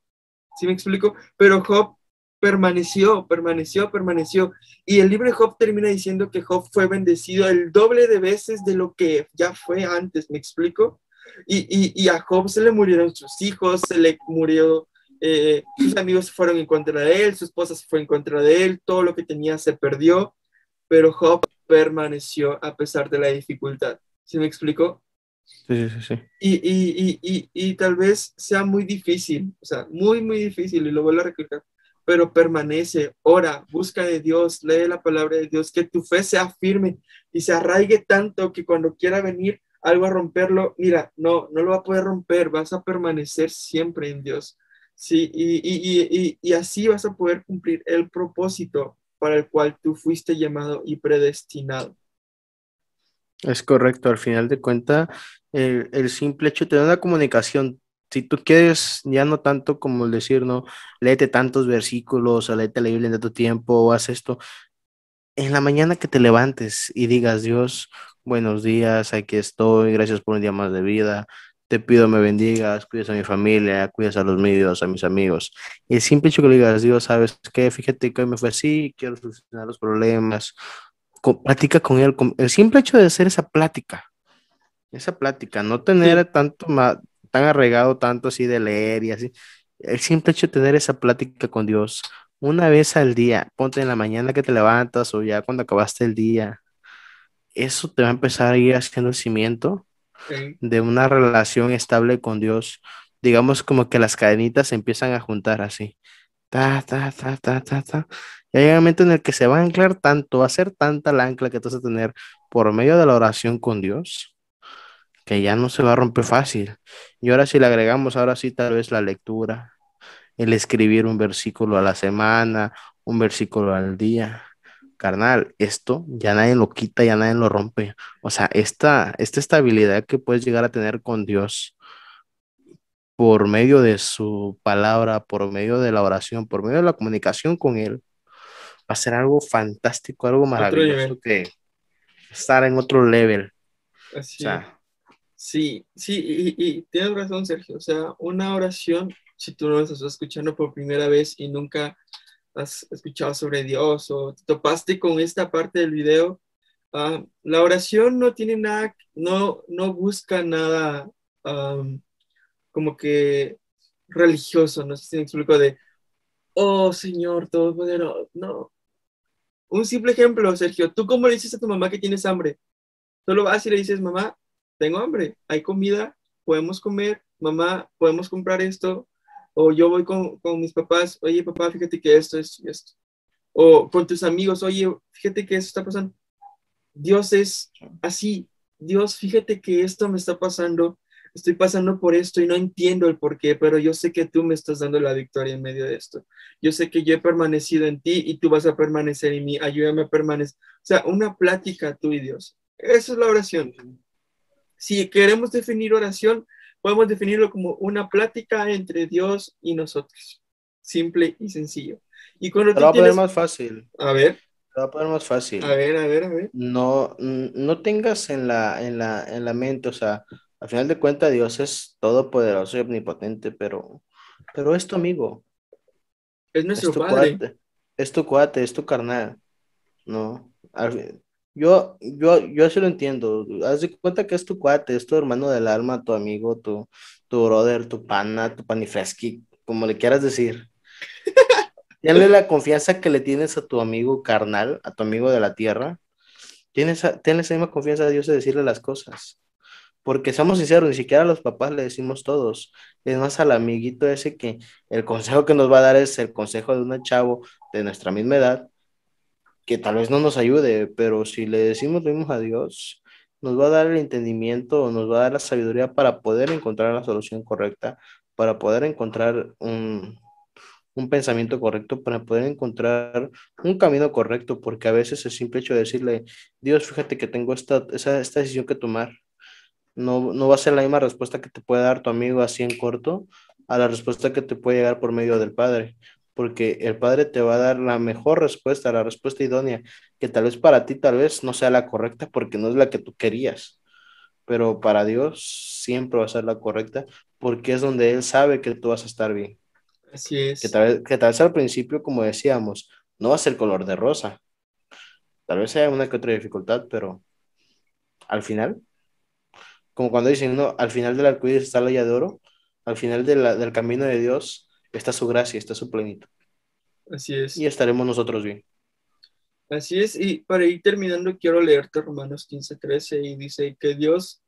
¿Sí me explico? Pero Job permaneció, permaneció, permaneció. Y el libro de Job termina diciendo que Job fue bendecido el doble de veces de lo que ya fue antes, ¿me explico? Y, y, y a Job se le murieron sus hijos, se le murió, eh, sus amigos fueron en contra de él, su esposa se fue en contra de él, todo lo que tenía se perdió, pero Job permaneció a pesar de la dificultad. ¿Sí me explico? Sí, sí, sí, y, y, y, y tal vez sea muy difícil, o sea, muy, muy difícil, y lo vuelvo a recalcar, pero permanece, ora, busca de Dios, lee la palabra de Dios, que tu fe sea firme y se arraigue tanto que cuando quiera venir algo a romperlo, mira, no, no lo va a poder romper, vas a permanecer siempre en Dios. Sí, y, y, y, y, así vas a poder cumplir el propósito para el cual tú fuiste llamado y predestinado. Es correcto, al final de cuentas, el, el simple hecho de tener una comunicación, si tú quieres, ya no tanto como decir, no, léete tantos versículos, o léete la Biblia en tanto tiempo, haz esto, en la mañana que te levantes y digas, Dios, buenos días, aquí estoy, gracias por un día más de vida, te pido me bendigas, cuides a mi familia, cuides a los míos, a mis amigos. Y el simple hecho que le digas, Dios, ¿sabes qué? Fíjate que hoy me fue así, quiero solucionar los problemas, co- platica con él, con- el simple hecho de hacer esa plática, esa plática, no tener tanto ma- tan arraigado tanto así de leer y así, el simple hecho de tener esa plática con Dios una vez al día, ponte en la mañana que te levantas o ya cuando acabaste el día, eso te va a empezar a ir haciendo el cimiento de una relación estable con Dios. Digamos como que las cadenitas se empiezan a juntar así. Ta, ta, ta, ta, ta, ta. Y hay un momento en el que se va a anclar tanto, va a ser tanta la ancla que tú vas a tener por medio de la oración con Dios, que ya no se va a romper fácil. Y ahora si le agregamos, ahora sí tal vez la lectura, el escribir un versículo a la semana, un versículo al día. Carnal, esto ya nadie lo quita, ya nadie lo rompe. O sea, esta, esta estabilidad que puedes llegar a tener con Dios por medio de su palabra, por medio de la oración, por medio de la comunicación con Él, va a ser algo fantástico, algo maravilloso que estar en otro level. O Así. sea, Sí, sí, y, y tienes razón, Sergio. O sea, una oración, si tú no estás escuchando por primera vez y nunca has escuchado sobre Dios o te topaste con esta parte del video, ah, la oración no tiene nada, no, no busca nada am, como que religioso, no sé si me explico de, oh Señor Todopoderoso, no. Un simple ejemplo, Sergio, ¿tú cómo le dices a tu mamá que tienes hambre? Solo vas y le dices, mamá, tengo hambre, hay comida, podemos comer, mamá, podemos comprar esto, o yo voy con, con mis papás, oye papá, fíjate que esto, esto y esto. O con tus amigos, oye, fíjate que esto está pasando. Dios es así, Dios, fíjate que esto me está pasando, estoy pasando por esto y no entiendo el por qué, pero yo sé que tú me estás dando la victoria en medio de esto. Yo sé que yo he permanecido en ti y tú vas a permanecer en mí, ayúdame a permanecer. O sea, una plática tú y Dios. Esa es la oración. Si queremos definir oración, podemos definirlo como una plática entre Dios y nosotros. Simple y sencillo. Y cuando Te lo voy a poner más fácil. A ver. Te lo voy a poner más fácil. A ver, a ver, a ver. No, no tengas en la, en la, en la mente, o sea, al final de cuentas Dios es todopoderoso y omnipotente, pero, pero es tu amigo. Es nuestro tu padre. cuate, es tu cuate, es tu carnal. No, al yo, yo, yo así lo entiendo. Haz de cuenta que es tu cuate, es tu hermano del alma, tu amigo, tu, tu brother, tu pana, tu panifreski, como le quieras decir. [laughs] Tienes la confianza que le tienes a tu amigo carnal, a tu amigo de la tierra. Tienes, tienes esa misma confianza a Dios de decirle las cosas. Porque seamos sinceros, ni siquiera a los papás le decimos todos. Es más al amiguito ese que el consejo que nos va a dar es el consejo de un chavo de nuestra misma edad, que tal vez no nos ayude, pero si le decimos lo mismo a Dios, nos va a dar el entendimiento, nos va a dar la sabiduría para poder encontrar la solución correcta, para poder encontrar un, un pensamiento correcto, para poder encontrar un camino correcto, porque a veces el simple hecho de decirle, Dios, fíjate que tengo esta, esa- esta decisión que tomar, no, no va a ser la misma respuesta que te puede dar tu amigo así en corto a la respuesta que te puede llegar por medio del Padre, porque el Padre te va a dar la mejor respuesta, la respuesta idónea, que tal vez para ti tal vez no sea la correcta porque no es la que tú querías, pero para Dios siempre va a ser la correcta porque es donde Él sabe que tú vas a estar bien, Así es. que tal vez, que tal vez al principio, como decíamos, no va a ser color de rosa, tal vez haya una que otra dificultad, pero al final como cuando dicen, no, al final del arcoíris está la olla de oro, al final de la- del camino de Dios está su gracia, está su plenitud. Así es. Y estaremos nosotros bien. Así es, y para ir terminando, quiero leerte Romanos 15, 13 y dice que Dios,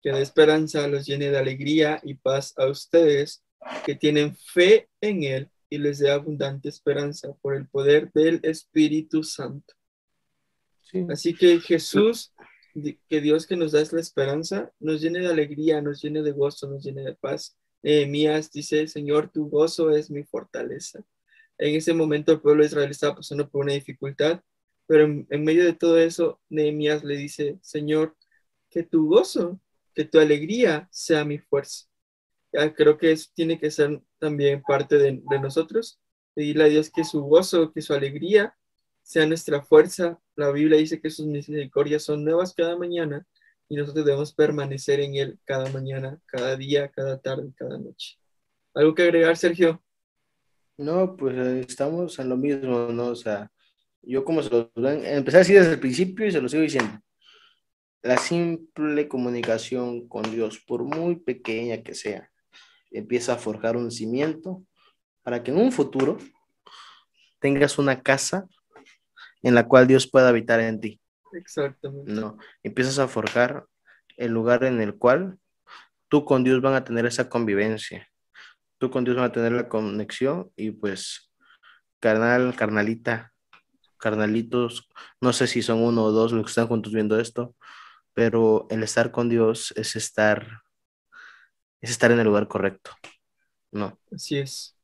que da esperanza, los llene de alegría y paz a ustedes que tienen fe en Él y les dé abundante esperanza por el poder del Espíritu Santo. Sí. Así que Jesús, que Dios que nos da es la esperanza, nos llene de alegría, nos llene de gozo, nos llene de paz. Nehemías dice, Señor, tu gozo es mi fortaleza. En ese momento el pueblo de Israel estaba pasando por una dificultad, pero en, medio de todo eso, Nehemías le dice, Señor, que tu gozo, que tu alegría sea mi fuerza. Ya, creo que eso tiene que ser también parte de, de nosotros, pedirle a Dios que su gozo, que su alegría sea nuestra fuerza. La Biblia dice que sus misericordias son nuevas cada mañana y nosotros debemos permanecer en Él cada mañana, cada día, cada tarde, cada noche. ¿Algo que agregar, Sergio? No, pues eh, estamos en lo mismo, ¿no? O sea, yo como se los ven, empecé así desde el principio y se lo sigo diciendo. La simple comunicación con Dios, por muy pequeña que sea, empieza a forjar un cimiento para que en un futuro tengas una casa en la cual Dios pueda habitar en ti. Exactamente. No, empiezas a forjar el lugar en el cual tú con Dios van a tener esa convivencia. Tú con Dios van a tener la conexión y pues, carnal, carnalita, carnalitos, no sé si son uno o dos los que están juntos viendo esto, pero el estar con Dios es estar, es estar en el lugar correcto. No, Así es.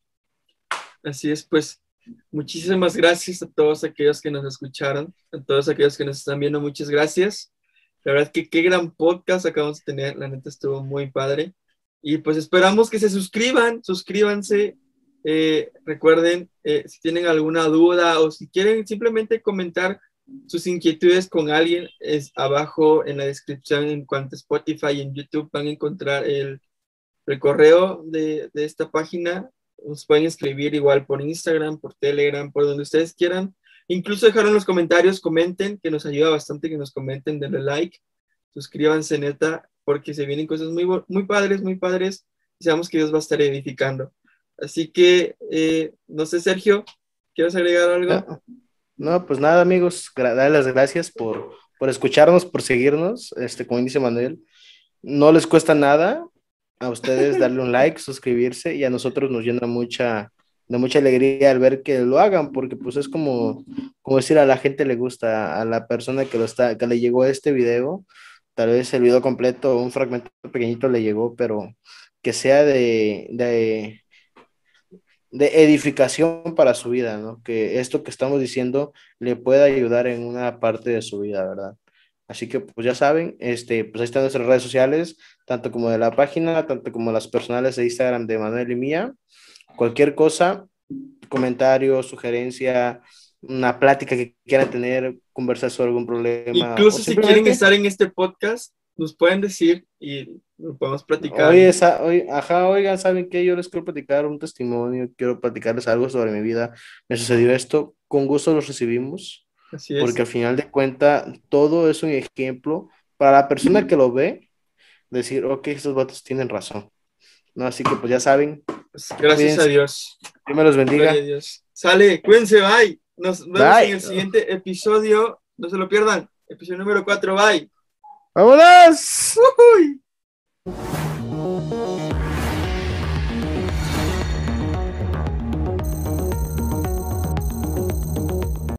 Así es, pues muchísimas gracias a todos aquellos que nos escucharon, a todos aquellos que nos están viendo, muchas gracias. La verdad que qué gran podcast acabamos de tener, la neta estuvo muy padre. Y pues esperamos que se suscriban, suscríbanse. Eh, recuerden, eh, si tienen alguna duda o si quieren simplemente comentar sus inquietudes con alguien, es abajo en la descripción en cuanto a Spotify y en YouTube van a encontrar el, el correo de, de esta página nos pueden escribir igual por Instagram, por Telegram, por donde ustedes quieran. Incluso dejaron los comentarios, comenten, que nos ayuda bastante que nos comenten, denle like, suscríbanse neta, porque se vienen cosas muy, muy padres, muy padres, y sabemos que Dios va a estar edificando. Así que, eh, no sé, Sergio, ¿quieres agregar algo? No, pues nada, amigos, darles las gracias por, por escucharnos, por seguirnos. Este, como dice Manuel, no les cuesta nada a ustedes darle un like, suscribirse y a nosotros nos llena mucha, de mucha alegría al ver que lo hagan, porque pues es como, como decir a la gente le gusta, a la persona que, lo está, que le llegó este video, tal vez el video completo, un fragmento pequeñito le llegó, pero que sea de, de, de edificación para su vida, ¿no? Que esto que estamos diciendo le pueda ayudar en una parte de su vida, ¿verdad? Así que, pues ya saben, este, pues ahí están nuestras redes sociales, tanto como de la página, tanto como las personales de Instagram de Manuel y mía. Cualquier cosa, comentario, sugerencia, una plática que quieran tener, conversar sobre algún problema. Incluso si quieren estar en este podcast, nos pueden decir y podemos platicar. Oye, esa, oye, ajá, oigan, ¿saben qué? Yo les quiero platicar un testimonio, quiero platicarles algo sobre mi vida. Me sucedió esto, con gusto los recibimos. Porque al final de cuentas, todo es un ejemplo para la persona que lo ve, decir, ok, estos vatos tienen razón. ¿No? Así que pues ya saben. Pues, gracias a Dios. Dios me los bendiga. Sale, cuídense, bye. Nos vemos en el siguiente episodio. No se lo pierdan. Episodio número 4, bye. ¡Vámonos!